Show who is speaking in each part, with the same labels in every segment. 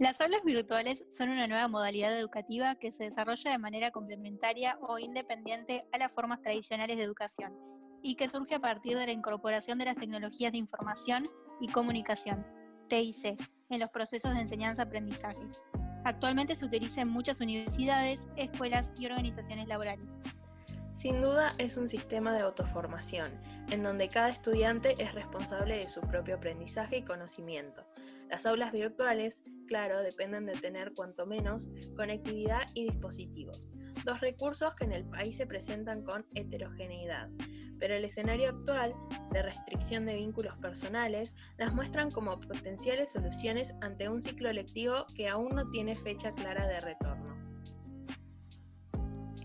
Speaker 1: Las aulas virtuales son una nueva modalidad educativa que se desarrolla de manera complementaria o independiente a las formas tradicionales de educación y que surge a partir de la incorporación de las tecnologías de información y comunicación, TIC, en los procesos de enseñanza-aprendizaje. Actualmente se utiliza en muchas universidades, escuelas y organizaciones laborales.
Speaker 2: Sin duda es un sistema de autoformación, en donde cada estudiante es responsable de su propio aprendizaje y conocimiento. Las aulas virtuales claro, dependen de tener cuanto menos conectividad y dispositivos, dos recursos que en el país se presentan con heterogeneidad, pero el escenario actual de restricción de vínculos personales las muestran como potenciales soluciones ante un ciclo lectivo que aún no tiene fecha clara de retorno.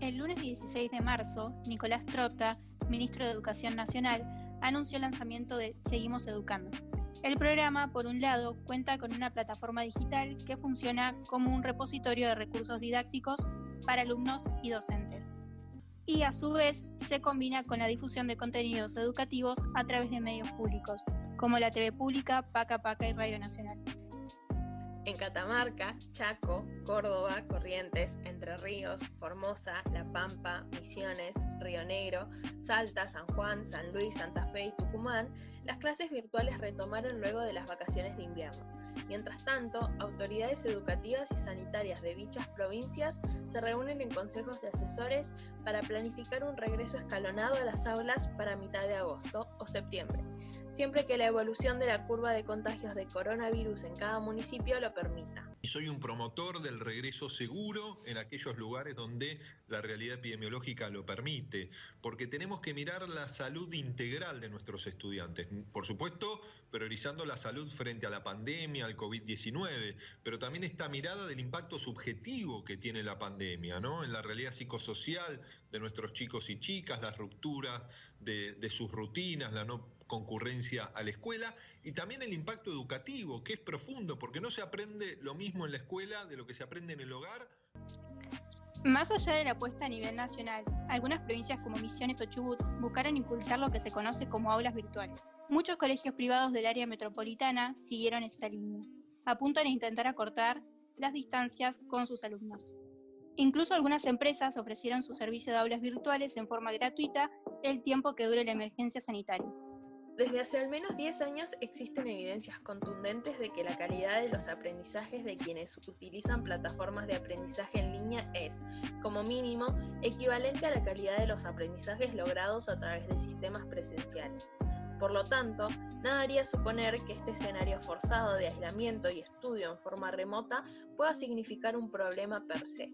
Speaker 1: El lunes 16 de marzo, Nicolás Trota, ministro de Educación Nacional, anunció el lanzamiento de Seguimos Educando, el programa, por un lado, cuenta con una plataforma digital que funciona como un repositorio de recursos didácticos para alumnos y docentes. Y a su vez se combina con la difusión de contenidos educativos a través de medios públicos, como la TV Pública, Paca Paca y Radio Nacional.
Speaker 2: En Catamarca, Chaco, Córdoba, Corrientes, Entre Ríos, Formosa, La Pampa, Misiones, Río Negro, Salta, San Juan, San Luis, Santa Fe y Tucumán, las clases virtuales retomaron luego de las vacaciones de invierno. Mientras tanto, autoridades educativas y sanitarias de dichas provincias se reúnen en consejos de asesores para planificar un regreso escalonado a las aulas para mitad de agosto o septiembre siempre que la evolución de la curva de contagios de coronavirus en cada municipio lo permita.
Speaker 3: Soy un promotor del regreso seguro en aquellos lugares donde la realidad epidemiológica lo permite, porque tenemos que mirar la salud integral de nuestros estudiantes. Por supuesto, priorizando la salud frente a la pandemia, al COVID-19, pero también esta mirada del impacto subjetivo que tiene la pandemia, ¿no? En la realidad psicosocial de nuestros chicos y chicas, las rupturas de, de sus rutinas, la no concurrencia a la escuela y también el impacto educativo, que es profundo, porque no se aprende lo mismo en la escuela de lo que se aprende en el hogar.
Speaker 1: Más allá de la apuesta a nivel nacional, algunas provincias como Misiones o Chubut buscaron impulsar lo que se conoce como aulas virtuales. Muchos colegios privados del área metropolitana siguieron esta línea. Apuntan a intentar acortar las distancias con sus alumnos. Incluso algunas empresas ofrecieron su servicio de aulas virtuales en forma gratuita el tiempo que dure la emergencia sanitaria.
Speaker 2: Desde hace al menos 10 años existen evidencias contundentes de que la calidad de los aprendizajes de quienes utilizan plataformas de aprendizaje en línea es, como mínimo, equivalente a la calidad de los aprendizajes logrados a través de sistemas presenciales. Por lo tanto, nada haría suponer que este escenario forzado de aislamiento y estudio en forma remota pueda significar un problema per se.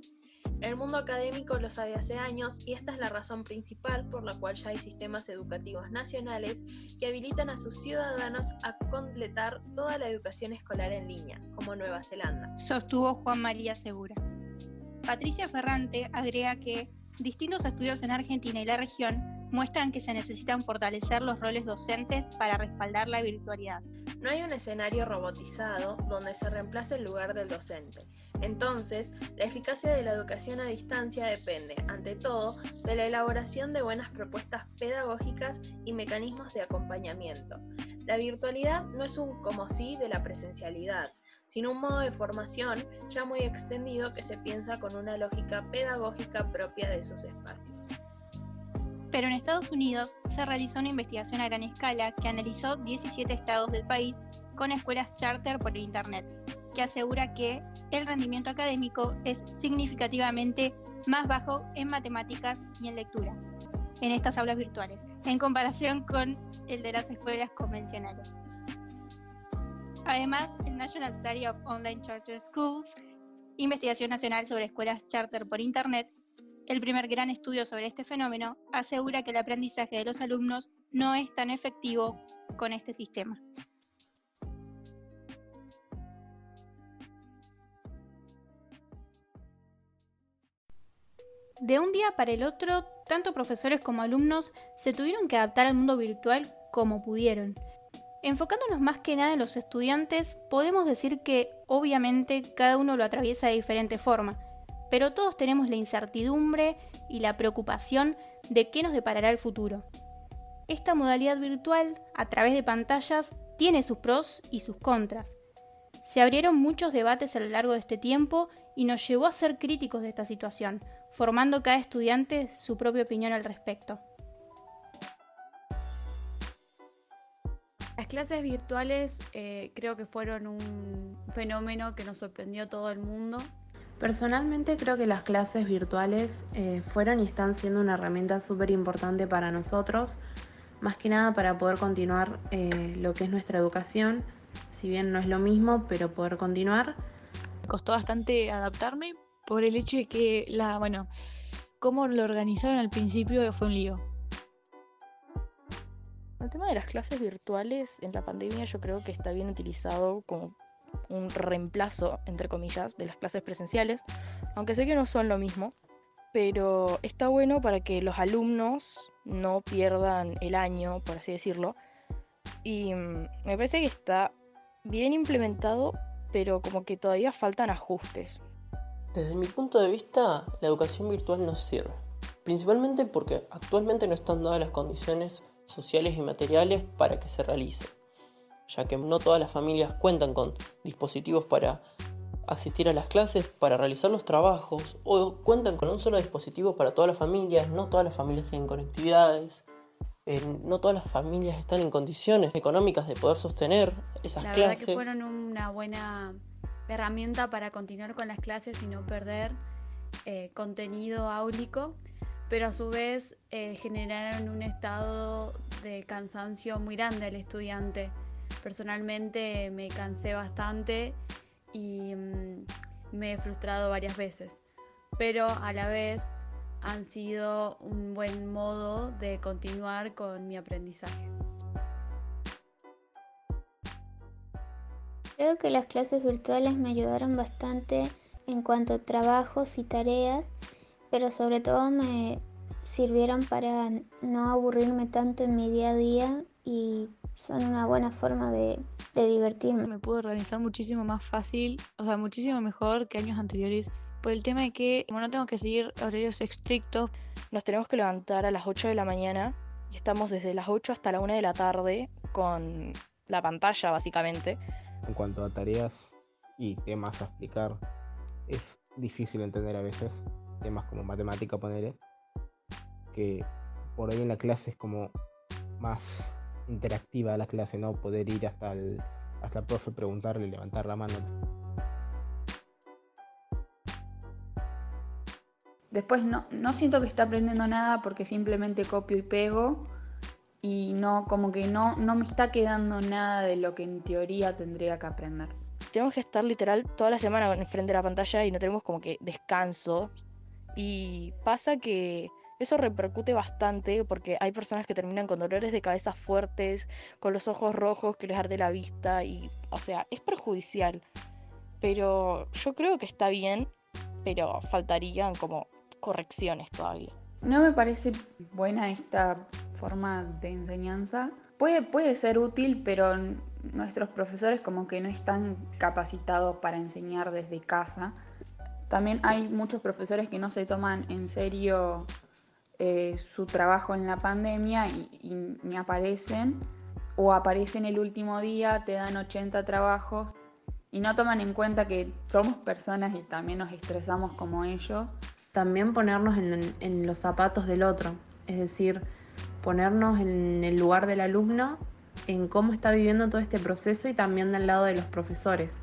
Speaker 2: El mundo académico lo sabe hace años y esta es la razón principal por la cual ya hay sistemas educativos nacionales que habilitan a sus ciudadanos a completar toda la educación escolar en línea, como Nueva Zelanda.
Speaker 1: Sostuvo Juan María Segura. Patricia Ferrante agrega que distintos estudios en Argentina y la región muestran que se necesitan fortalecer los roles docentes para respaldar la virtualidad.
Speaker 2: No hay un escenario robotizado donde se reemplace el lugar del docente entonces, la eficacia de la educación a distancia depende, ante todo, de la elaboración de buenas propuestas pedagógicas y mecanismos de acompañamiento. La virtualidad no es un como sí de la presencialidad, sino un modo de formación ya muy extendido que se piensa con una lógica pedagógica propia de esos espacios.
Speaker 1: Pero en Estados Unidos se realizó una investigación a gran escala que analizó 17 estados del país con escuelas charter por Internet, que asegura que el rendimiento académico es significativamente más bajo en matemáticas y en lectura en estas aulas virtuales, en comparación con el de las escuelas convencionales. Además, el National Study of Online Charter Schools, investigación nacional sobre escuelas charter por Internet, el primer gran estudio sobre este fenómeno, asegura que el aprendizaje de los alumnos no es tan efectivo con este sistema. De un día para el otro, tanto profesores como alumnos se tuvieron que adaptar al mundo virtual como pudieron. Enfocándonos más que nada en los estudiantes, podemos decir que obviamente cada uno lo atraviesa de diferente forma, pero todos tenemos la incertidumbre y la preocupación de qué nos deparará el futuro. Esta modalidad virtual, a través de pantallas, tiene sus pros y sus contras. Se abrieron muchos debates a lo largo de este tiempo y nos llevó a ser críticos de esta situación, formando cada estudiante su propia opinión al respecto.
Speaker 4: Las clases virtuales eh, creo que fueron un fenómeno que nos sorprendió a todo el mundo.
Speaker 5: Personalmente creo que las clases virtuales eh, fueron y están siendo una herramienta súper importante para nosotros, más que nada para poder continuar eh, lo que es nuestra educación, si bien no es lo mismo, pero poder continuar.
Speaker 6: Costó bastante adaptarme por el hecho de que la, bueno, cómo lo organizaron al principio fue un lío
Speaker 7: el tema de las clases virtuales en la pandemia yo creo que está bien utilizado como un reemplazo, entre comillas, de las clases presenciales, aunque sé que no son lo mismo, pero está bueno para que los alumnos no pierdan el año, por así decirlo, y mm, me parece que está bien implementado, pero como que todavía faltan ajustes.
Speaker 8: Desde mi punto de vista, la educación virtual no sirve, principalmente porque actualmente no están dadas las condiciones sociales y materiales para que se realice, ya que no todas las familias cuentan con dispositivos para asistir a las clases, para realizar los trabajos, o cuentan con un solo dispositivo para todas las familias, no todas las familias tienen conectividades, eh, no todas las familias están en condiciones económicas de poder sostener esas
Speaker 4: la
Speaker 8: clases.
Speaker 4: Verdad que fueron una buena herramienta para continuar con las clases y no perder eh, contenido áulico pero a su vez eh, generaron un estado de cansancio muy grande al estudiante. Personalmente me cansé bastante y mm, me he frustrado varias veces, pero a la vez han sido un buen modo de continuar con mi aprendizaje.
Speaker 9: Creo que las clases virtuales me ayudaron bastante en cuanto a trabajos y tareas pero sobre todo me sirvieron para no aburrirme tanto en mi día a día y son una buena forma de, divertirme.
Speaker 6: Me pude organizar muchísimo más fácil, o sea, muchísimo mejor que años anteriores por el tema de que como no tengo que seguir horarios estrictos,
Speaker 7: nos tenemos que levantar a las 8 de la mañana y estamos desde las 8 hasta la 1 de la tarde con la pantalla básicamente.
Speaker 10: En cuanto a tareas y temas a explicar, es difícil entender a veces temas como matemática, ponerle, que por ahí en la clase es como más interactiva la clase, ¿no? Poder ir hasta el, hasta el profe, preguntarle, levantar la mano.
Speaker 11: Después no, no siento que esté aprendiendo nada porque simplemente copio y pego y no, como que no, no me está quedando nada de lo que en teoría tendría que aprender.
Speaker 7: Tenemos que estar literal toda la semana frente de la pantalla y no tenemos como que descanso y pasa que eso repercute bastante porque hay personas que terminan con dolores de cabeza fuertes, con los ojos rojos que les arde la vista y, o sea, es perjudicial. Pero yo creo que está bien, pero faltarían como correcciones todavía.
Speaker 11: No me parece buena esta forma de enseñanza. Puede, puede ser útil, pero nuestros profesores como que no están capacitados para enseñar desde casa también hay muchos profesores que no se toman en serio eh, su trabajo en la pandemia y, ni aparecen o aparecen el último día, te dan 80 trabajos y no toman en cuenta que somos personas y también nos estresamos como ellos.
Speaker 5: También ponernos en, en los zapatos del otro, es decir, ponernos en el lugar del alumno, en cómo está viviendo todo este proceso y también del lado de los profesores